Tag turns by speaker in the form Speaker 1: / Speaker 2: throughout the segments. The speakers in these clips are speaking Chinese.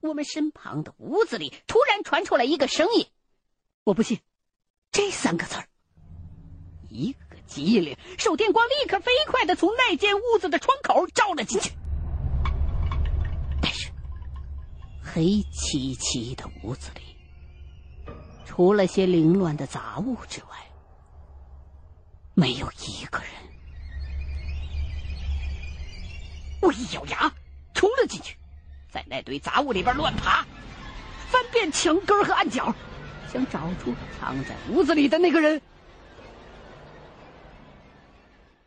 Speaker 1: 我们身旁的屋子里突然传出来一个声音：“我不信。”这三个字儿。一个机灵，手电光立刻飞快的从那间屋子的窗口照了进去。但是，黑漆漆的屋子里，除了些凌乱的杂物之外，没有一个人。我一咬牙，冲了进去，在那堆杂物里边乱爬，翻遍墙根和暗角，想找出藏在屋子里的那个人。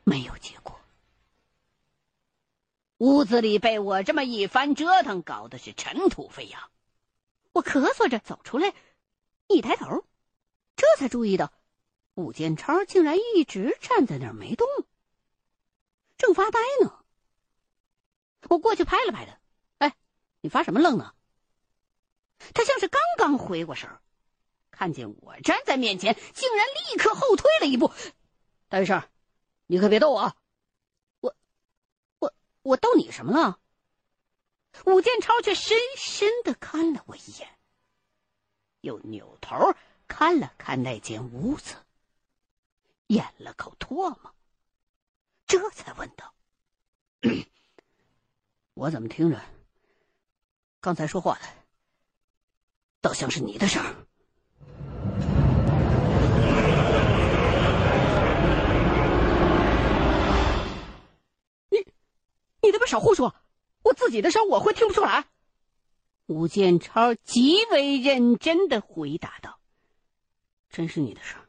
Speaker 1: 没有结果，屋子里被我这么一番折腾，搞得是尘土飞扬。我咳嗽着走出来，一抬头，这才注意到武建超竟然一直站在那儿没动，正发呆呢。我过去拍了拍他，你发什么愣呢？他像是刚刚回过神儿，看见我站在面前，竟然立刻后退了一步。大学生。你可别逗我，我，我，我逗你什么了？武建超却深深的看了我一眼，又扭头看了看那间屋子，咽了口唾沫，这才问道：“我怎么听着，刚才说话的，倒像是你的声？”你你他妈少胡说！我自己的声我会听不出来。吴建超极为认真的回答道：“真是你的声，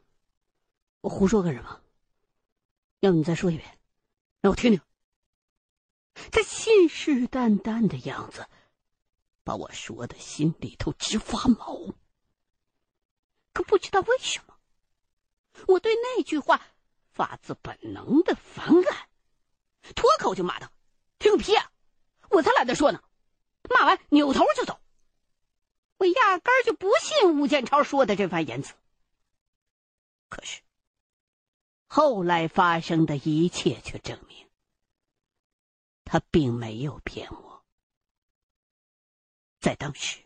Speaker 1: 我胡说干什么？要不你再说一遍，让我听听。”他信誓旦旦的样子，把我说的心里头直发毛。可不知道为什么，我对那句话发自本能的反感，脱口就骂道。听个屁啊！我才懒得说呢。骂完扭头就走。我压根儿就不信吴建超说的这番言辞。可是，后来发生的一切却证明，他并没有骗我。在当时，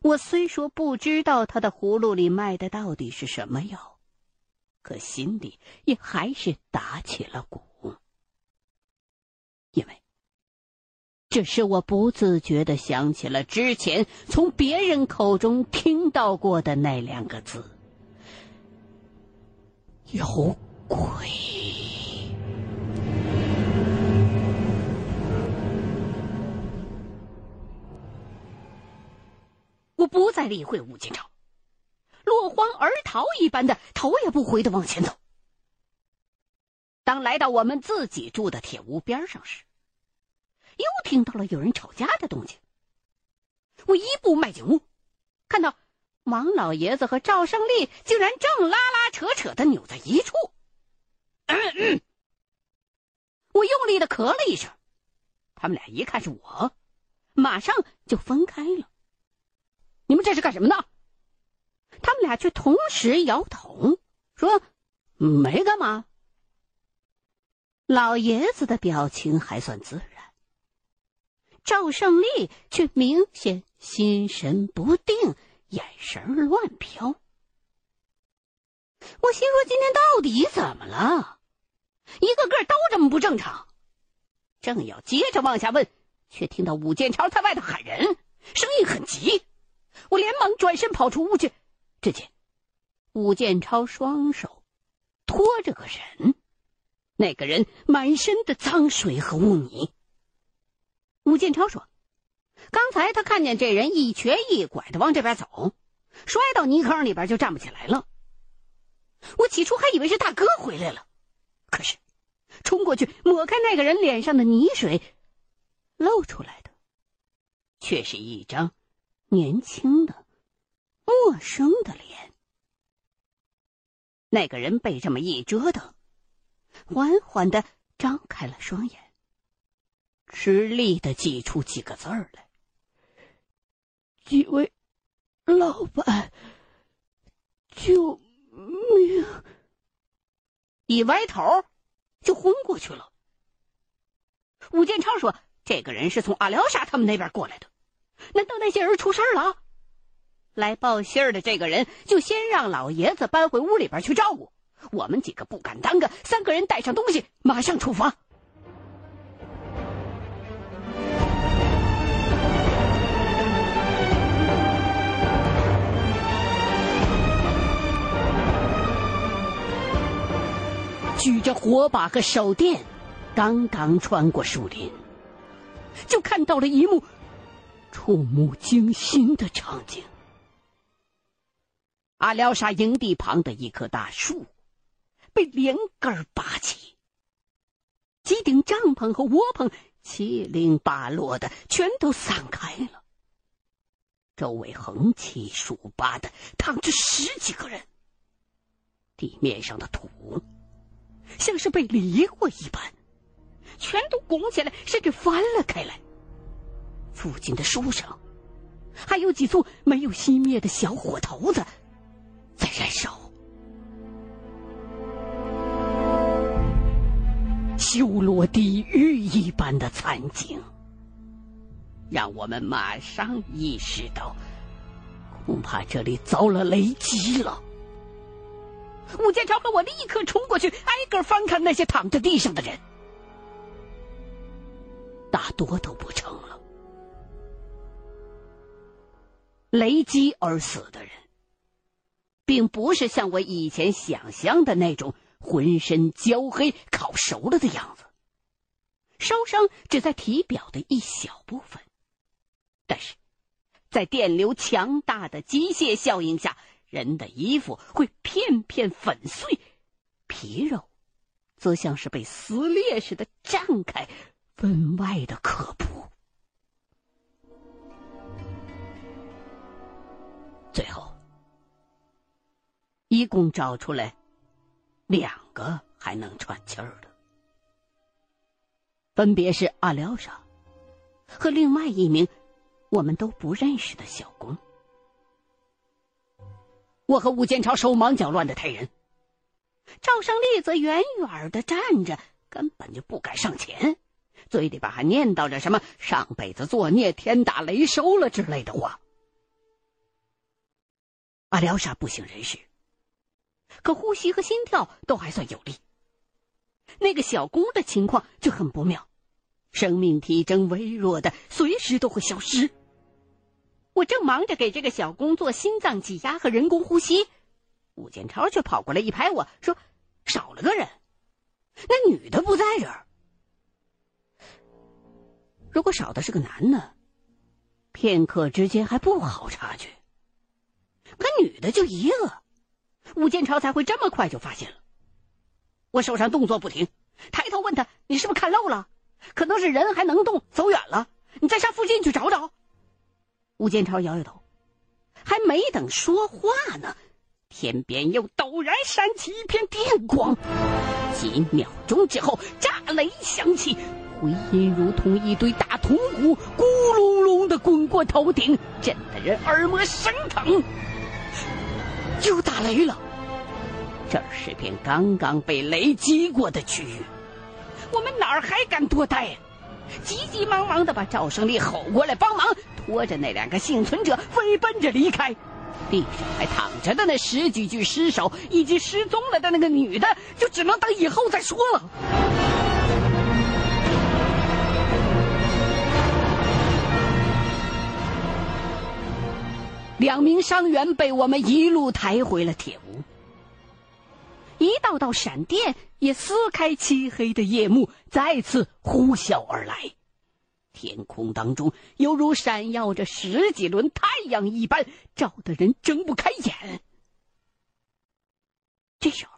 Speaker 1: 我虽说不知道他的葫芦里卖的到底是什么药，可心里也还是打起了鼓。因为，这是我不自觉的想起了之前从别人口中听到过的那两个字：有鬼。我不再理会吴金超，落荒而逃一般的头也不回的往前走。当来到我们自己住的铁屋边上时，又听到了有人吵架的动静。我一步迈进屋，看到王老爷子和赵胜利竟然正拉拉扯扯的扭在一处。我用力的咳了一声，他们俩一看是我，马上就分开了。你们这是干什么呢？他们俩却同时摇头，说：“没干嘛。”老爷子的表情还算自然，赵胜利却明显心神不定，眼神乱飘。我心说：今天到底怎么了？一个个都这么不正常。正要接着往下问，却听到武建超在外头喊人，声音很急。我连忙转身跑出屋去，只见武建超双手托着个人。那个人满身的脏水和污泥。武建超说：“刚才他看见这人一瘸一拐的往这边走，摔到泥坑里边就站不起来了。我起初还以为是大哥回来了，可是冲过去抹开那个人脸上的泥水，露出来的却是一张年轻的、陌生的脸。那个人被这么一折腾。”缓缓的张开了双眼，吃力的挤出几个字儿来：“几位老板，救命！”一歪头就昏过去了。武建超说：“这个人是从阿廖沙他们那边过来的，难道那些人出事了？来报信儿的这个人就先让老爷子搬回屋里边去照顾，我们几个不敢耽搁，三个人带上东西，马上出发。举着火把和手电，刚刚穿过树林，就看到了一幕触目惊心的场景。阿廖沙营地旁的一棵大树被连根拔起，几顶帐篷和窝棚七零八落的全都散开了，周围横七竖八的躺着十几个人，地面上的土。像是被犁过一般，全都拱起来，甚至翻了开来。附近的树上，还有几簇没有熄灭的小火头子在燃烧。修罗地狱一般的惨景，让我们马上意识到，恐怕这里遭了雷击了。吴建超和我立刻冲过去，挨个翻看那些躺在地上的人，大多都不成了。雷击而死的人，并不是像我以前想象的那种浑身焦黑、烤熟了的样子，烧伤只在体表的一小部分，但是在电流强大的机械效应下。人的衣服会片片粉碎，皮肉则像是被撕裂似的绽开，分外的可怖。一共找出来两个还能喘气儿的，分别是阿廖沙和另外一名我们都不认识的小工。我和吴建超手忙脚乱的抬人，赵胜利则远远的站着，根本就不敢上前，嘴里边还念叨着什么上辈子作孽，天打雷收了之类的话。阿廖沙不省人事，可呼吸和心跳都还算有力。那个小工的情况就很不妙，生命体征微弱的，随时都会消失。我正忙着给这个小工做心脏挤压和人工呼吸，吴建超却跑过来一拍我说：“少了个人，那女的不在这儿。如果少的是个男的，片刻之间还不好察觉。可女的就一个，吴建超才会这么快就发现了。我手上动作不停，抬头问他：‘你是不是看漏了？可能是人还能动，走远了。你再上附近去找找。’”吴建超摇摇头，还没等说话呢，天边又陡然闪起一片电光，几秒钟之后，炸雷响起，回音如同一堆大铜鼓，咕隆隆的滚过头顶，震得人耳膜生疼。又打雷了，这儿是片刚刚被雷击过的区域，我们哪儿还敢多待呀？急急忙忙的把赵胜利吼过来帮忙。拖着那两个幸存者飞奔着离开，地上还躺着的那十几具尸首，以及失踪了的那个女的，就只能等以后再说了。两名伤员被我们一路抬回了铁屋，一道道闪电也撕开漆黑的夜幕，再次呼啸而来。天空当中犹如闪耀着十几轮太阳一般，照得人睁不开眼。这时候，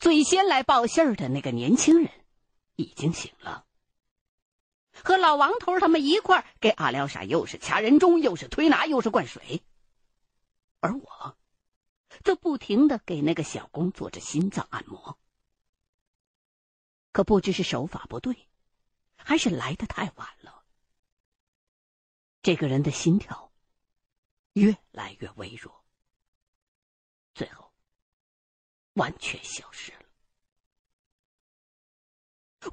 Speaker 1: 最先来报信儿的那个年轻人已经醒了，和老王头他们一块儿给阿廖沙又是掐人中，又是推拿，又是灌水，而我则不停的给那个小工做着心脏按摩。可不知是手法不对。还是来的太晚了。这个人的心跳越来越微弱，最后完全消失了。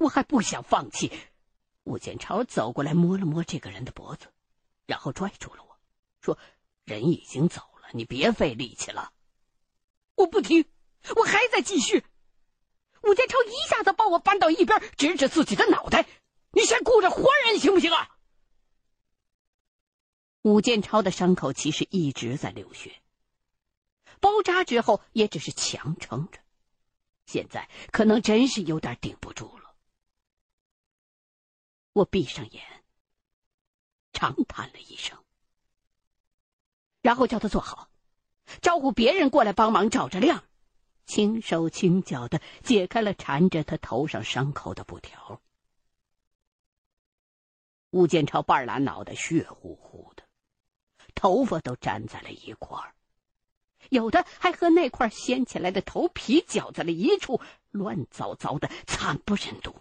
Speaker 1: 我还不想放弃，吴建超走过来摸了摸这个人的脖子，然后拽住了我，说：“人已经走了，你别费力气了。”我不听，我还在继续。吴建超一下子把我搬到一边，指指自己的脑袋：“你先顾着活人行不行啊？”吴建超的伤口其实一直在流血，包扎之后也只是强撑着，现在可能真是有点顶不住了。我闭上眼，长叹了一声，然后叫他坐好，招呼别人过来帮忙照着亮。轻手轻脚的解开了缠着他头上伤口的布条。吴建超半拉脑袋血乎乎的，头发都粘在了一块儿，有的还和那块掀起来的头皮搅在了一处，乱糟糟的，惨不忍睹。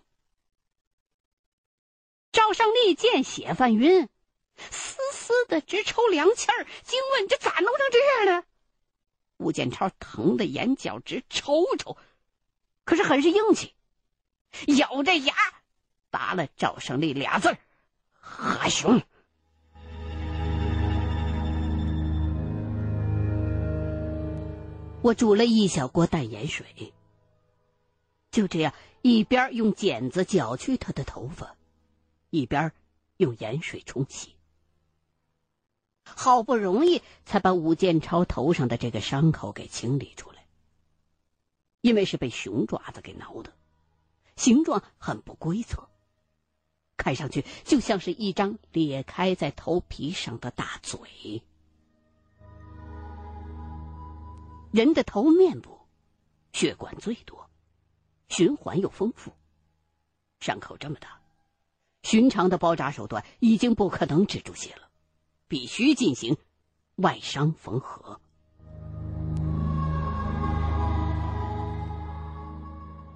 Speaker 1: 赵胜利见血犯晕，丝丝的直抽凉气儿，惊问：“这咋弄成这样呢？”吴建超疼得眼角直抽抽，可是很是硬气，咬着牙答了赵胜利俩字儿：“阿雄。”我煮了一小锅淡盐水，就这样一边用剪子绞去他的头发，一边用盐水冲洗。好不容易才把武建超头上的这个伤口给清理出来，因为是被熊爪子给挠的，形状很不规则，看上去就像是一张裂开在头皮上的大嘴。人的头面部血管最多，循环又丰富，伤口这么大，寻常的包扎手段已经不可能止住血了。必须进行外伤缝合。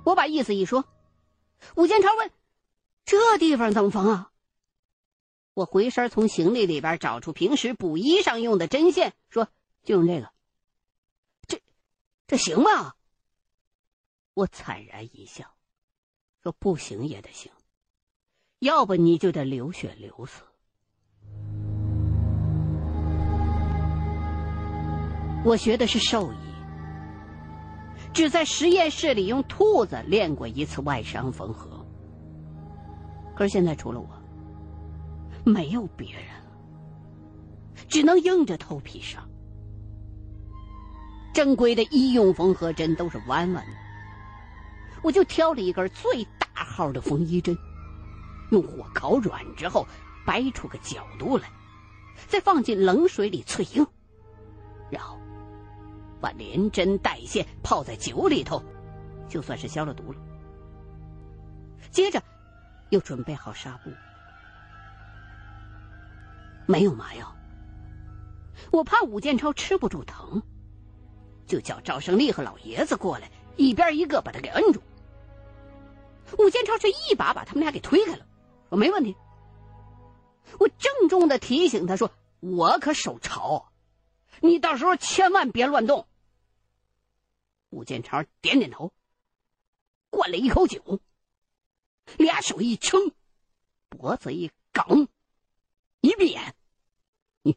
Speaker 1: 我把意思一说，武建超问：“这地方怎么缝啊？”我回身从行李里边找出平时补衣裳用的针线，说：“就用这个。”这这行吗？我惨然一笑，说：“不行也得行，要不你就得流血流死。”我学的是兽医，只在实验室里用兔子练过一次外伤缝合。可是现在除了我，没有别人了，只能硬着头皮上。正规的医用缝合针都是弯弯的，我就挑了一根最大号的缝衣针，用火烤软之后，掰出个角度来，再放进冷水里淬硬，然后。把连针带线泡在酒里头，就算是消了毒了。接着，又准备好纱布，没有麻药。我怕武建超吃不住疼，就叫赵胜利和老爷子过来，一边一个把他给摁住。武建超却一把把他们俩给推开了，我：“没问题。”我郑重的提醒他说：“我可手潮，你到时候千万别乱动。”武建超点点头，灌了一口酒，俩手一撑，脖子一梗，一闭眼，你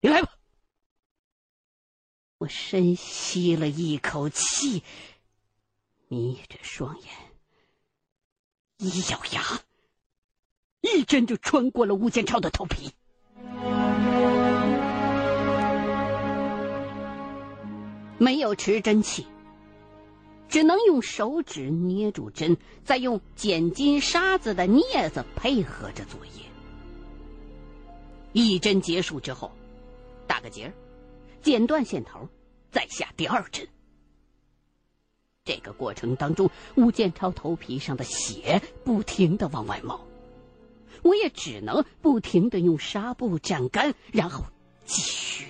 Speaker 1: 你来吧。我深吸了一口气，眯着双眼，一咬牙，一针就穿过了吴建超的头皮，没有持针器。只能用手指捏住针，再用剪金沙子的镊子配合着作业。一针结束之后，打个结儿，剪断线头，再下第二针。这个过程当中，吴建超头皮上的血不停的往外冒，我也只能不停的用纱布蘸干，然后继续。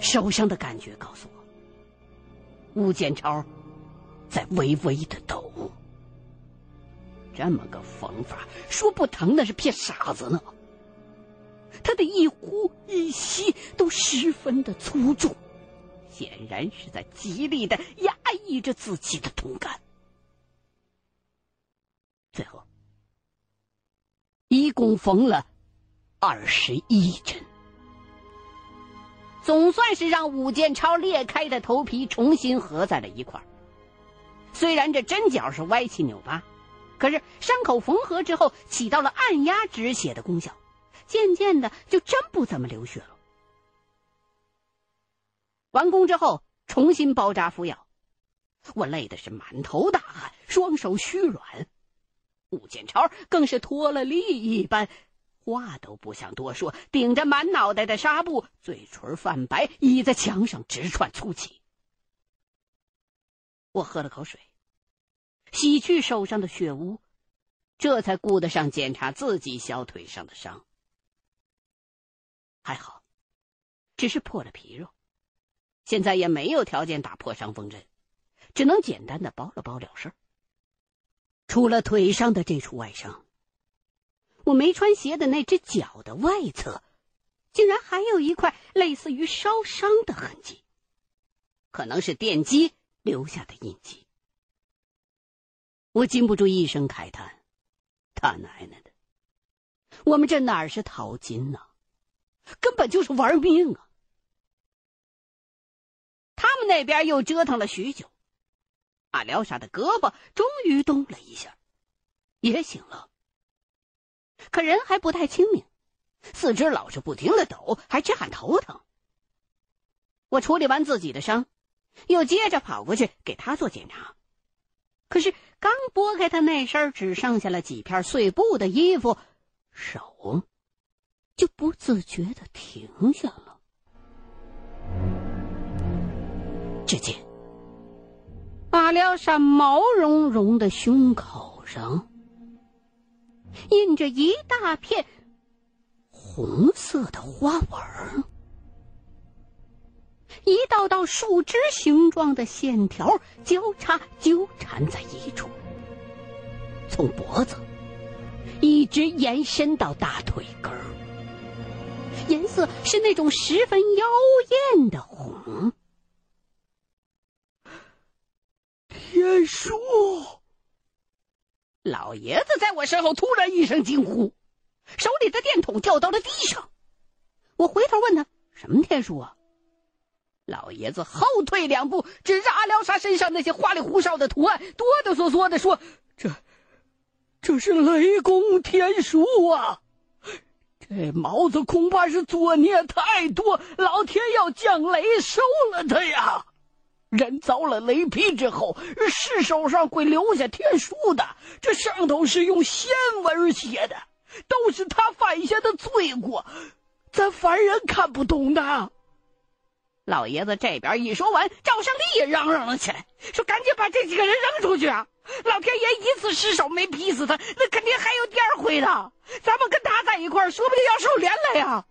Speaker 1: 手上的感觉告诉我，吴建超在微微的抖。这么个缝法，说不疼那是骗傻子呢。他的一呼一吸都十分的粗重，显然是在极力的压抑着自己的痛感。最后，一共缝了二十一针，总算是让武建超裂开的头皮重新合在了一块儿。虽然这针脚是歪七扭八，可是伤口缝合之后，起到了按压止血的功效，渐渐的就真不怎么流血了。完工之后，重新包扎敷药，我累的是满头大汗，双手虚软。武建超更是脱了力一般，话都不想多说，顶着满脑袋的纱布，嘴唇泛白，倚在墙上直喘粗气。我喝了口水，洗去手上的血污，这才顾得上检查自己小腿上的伤。还好，只是破了皮肉，现在也没有条件打破伤风针，只能简单的包了包了事儿。除了腿上的这处外伤，我没穿鞋的那只脚的外侧，竟然还有一块类似于烧伤的痕迹，可能是电击留下的印记。我禁不住一声慨叹：“他奶奶的，我们这哪是淘金呢，根本就是玩命啊！”他们那边又折腾了许久。阿廖沙的胳膊终于动了一下，也醒了。可人还不太清明，四肢老是不停的抖，还直喊头疼。我处理完自己的伤，又接着跑过去给他做检查。可是刚拨开他那身只剩下了几片碎布的衣服，手就不自觉的停下了。只见。阿廖沙毛茸茸的胸口上印着一大片红色的花纹，一道道树枝形状的线条交叉纠缠在一处，从脖子一直延伸到大腿根儿，颜色是那种十分妖艳的红。天书！老爷子在我身后突然一声惊呼，手里的电筒掉到了地上。我回头问他：“什么天书啊？”老爷子后退两步，指着阿廖沙身上那些花里胡哨的图案，哆哆嗦嗦的说：“这，这是雷公天书啊！这毛子恐怕是作孽太多，老天要降雷收了他呀！”人遭了雷劈之后，尸首上会留下天书的，这上头是用仙文写的，都是他犯下的罪过，咱凡人看不懂的。老爷子这边一说完，赵胜利也嚷嚷了起来，说：“赶紧把这几个人扔出去啊！老天爷一次失手没劈死他，那肯定还有第二回的。咱们跟他在一块儿，说不定要受连累啊！”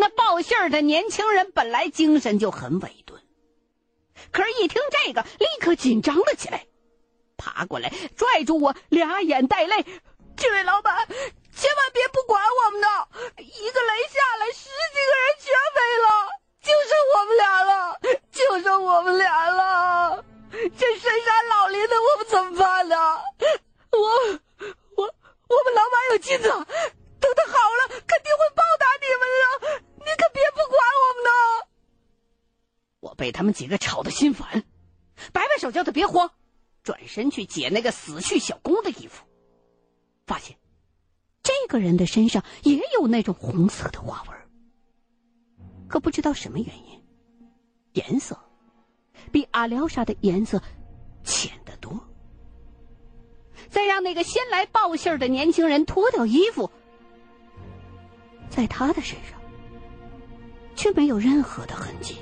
Speaker 1: 那报信儿的年轻人本来精神就很萎顿，可是，一听这个，立刻紧张了起来，爬过来拽住我，俩眼带泪：“这位老板，千万别不管我们的，一个雷下来，十几个人全没了，就剩我们俩了，就剩我们俩了，这深山老林的，我们怎么办呢？我，我，我们老板有金子，等他好了，肯定会报答你们的。”你可别不管我们呢！我被他们几个吵得心烦，摆摆手叫他别慌，转身去解那个死去小工的衣服，发现这个人的身上也有那种红色的花纹，可不知道什么原因，颜色比阿廖沙的颜色浅得多。再让那个先来报信的年轻人脱掉衣服，在他的身上。却没有任何的痕迹。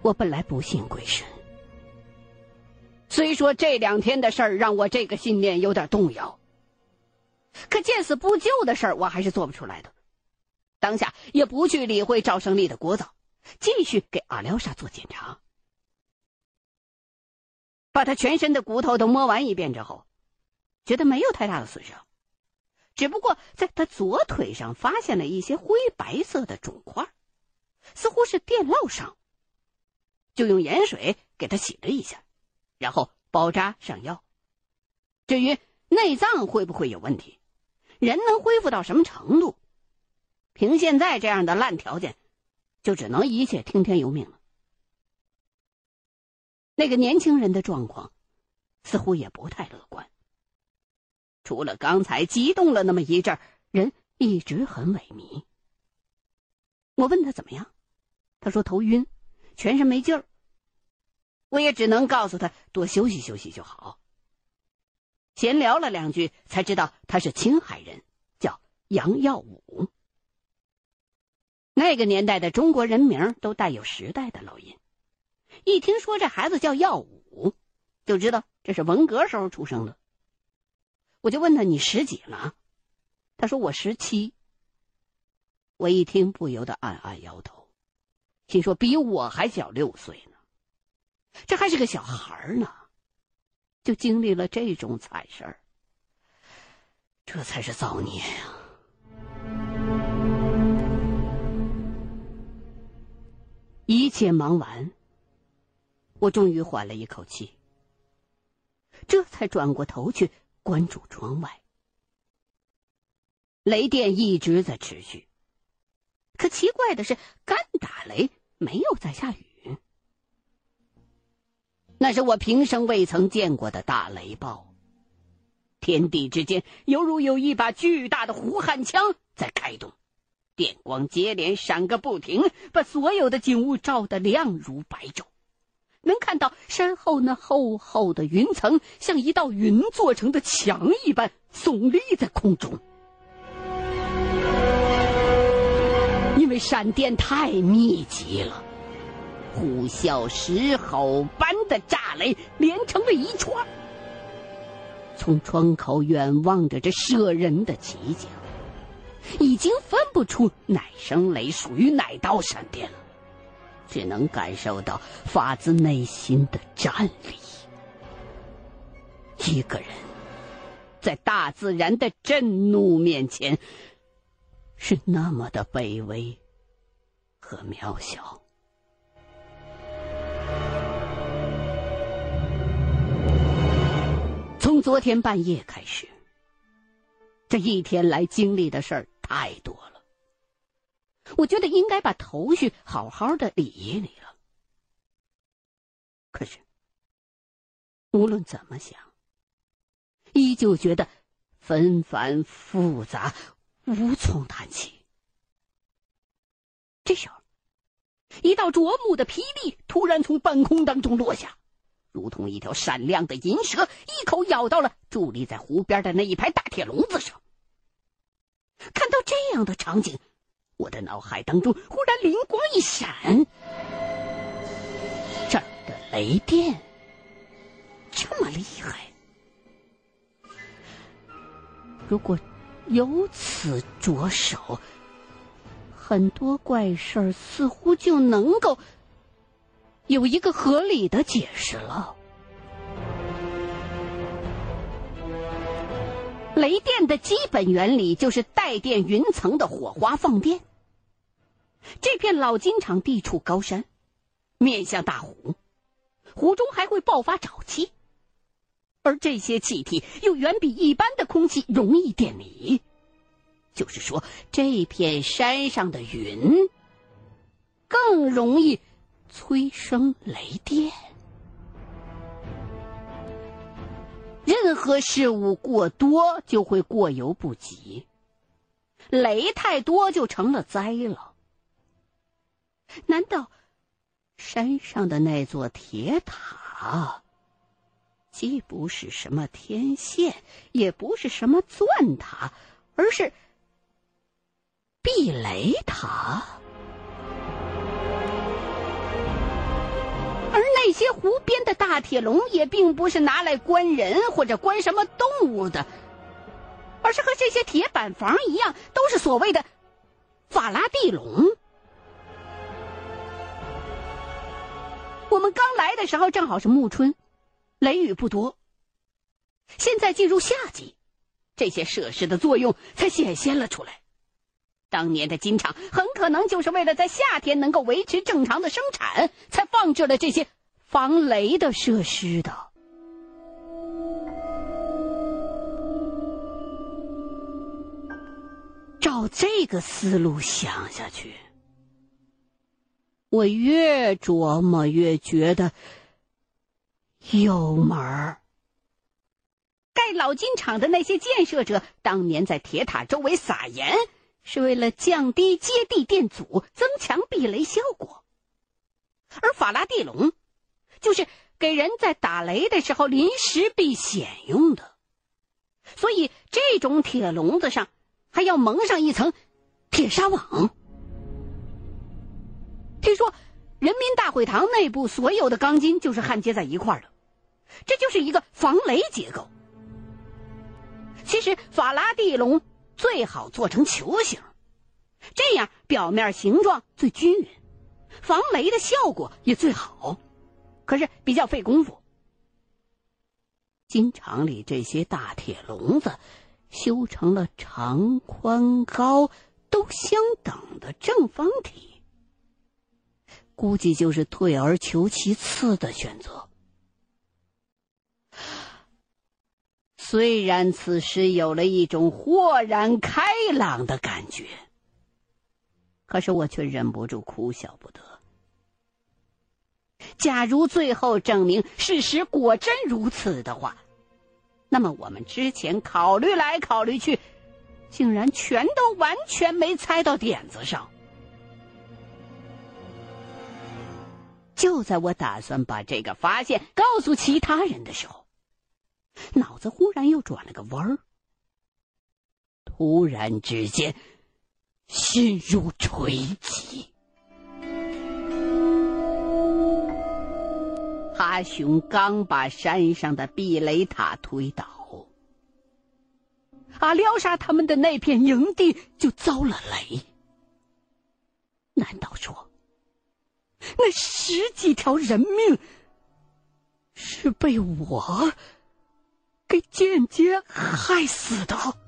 Speaker 1: 我本来不信鬼神，虽说这两天的事儿让我这个信念有点动摇，可见死不救的事儿我还是做不出来的。当下也不去理会赵胜利的聒噪，继续给阿廖沙做检查。把他全身的骨头都摸完一遍之后，觉得没有太大的损伤。只不过在他左腿上发现了一些灰白色的肿块，似乎是电烙伤。就用盐水给他洗了一下，然后包扎上药，至于内脏会不会有问题，人能恢复到什么程度，凭现在这样的烂条件，就只能一切听天由命了。那个年轻人的状况，似乎也不太乐观。除了刚才激动了那么一阵，人一直很萎靡。我问他怎么样，他说头晕，全身没劲儿。我也只能告诉他多休息休息就好。闲聊了两句，才知道他是青海人，叫杨耀武。那个年代的中国人名都带有时代的烙印，一听说这孩子叫耀武，就知道这是文革时候出生的。我就问他：“你十几了？”他说：“我十七。”我一听，不由得暗暗摇头，心说：“比我还小六岁呢，这还是个小孩呢，就经历了这种惨事儿，这才是造孽呀！”一切忙完，我终于缓了一口气，这才转过头去关注窗外，雷电一直在持续。可奇怪的是，干打雷，没有在下雨。那是我平生未曾见过的大雷暴，天地之间犹如有一把巨大的胡汉枪在开动，电光接连闪个不停，把所有的景物照得亮如白昼。能看到山后那厚厚的云层，像一道云做成的墙一般耸立在空中。因为闪电太密集了，呼啸狮吼般的炸雷连成了一串。从窗口远望着这射人的奇景，已经分不出哪声雷属于哪道闪电了，只能感受到发自内心的战栗。一个人在大自然的震怒面前。是那么的卑微和渺小。从昨天半夜开始，这一天来经历的事儿太多了，我觉得应该把头绪好好的理一理了。可是，无论怎么想，依旧觉得纷繁复杂。无从谈起。这时候，一道灼目的霹雳突然从半空当中落下，如同一条闪亮的银蛇，一口咬到了伫立在湖边的那一排大铁笼子上。看到这样的场景，我的脑海当中忽然灵光一闪：这儿的雷电这么厉害，如果……由此着手，很多怪事儿似乎就能够有一个合理的解释了。雷电的基本原理就是带电云层的火花放电。这片老金厂地处高山，面向大湖，湖中还会爆发沼气。而这些气体又远比一般的空气容易电离，就是说，这片山上的云更容易催生雷电。任何事物过多就会过犹不及，雷太多就成了灾了。难道山上的那座铁塔？既不是什么天线，也不是什么钻塔，而是避雷塔。而那些湖边的大铁笼也并不是拿来关人或者关什么动物的，而是和这些铁板房一样，都是所谓的法拉第笼。我们刚来的时候正好是暮春雷雨不多。现在进入夏季这些设施的作用才显现了出来。当年的金厂很可能就是为了在夏天能够维持正常的生产才放置了这些防雷的设施的。照这个思路想下去我越琢磨越觉得有门儿。盖老金厂的那些建设者，当年在铁塔周围撒盐，是为了降低接地电阻，增强避雷效果；而法拉第笼，就是给人在打雷的时候临时避险用的。所以，这种铁笼子上还要蒙上一层铁纱网。听说，人民大会堂内部所有的钢筋就是焊接在一块儿的，这就是一个防雷结构。其实，法拉第笼最好做成球形，这样表面形状最均匀，防雷的效果也最好。可是比较费功夫。金厂里这些大铁笼子，修成了长、宽、高都相等的正方体，估计就是退而求其次的选择。虽然此时有了一种豁然开朗的感觉，可是我却忍不住哭笑不得。假如最后证明事实果真如此的话，那么我们之前考虑来考虑去，竟然全都完全没猜到点子上。就在我打算把这个发现告诉其他人的时候，脑子忽然又转了个弯儿，突然之间心如锤击。阿雄刚把山上的避雷塔推倒，阿廖沙他们的那片营地就遭了雷。难道说，那十几条人命是被我给间接害死的？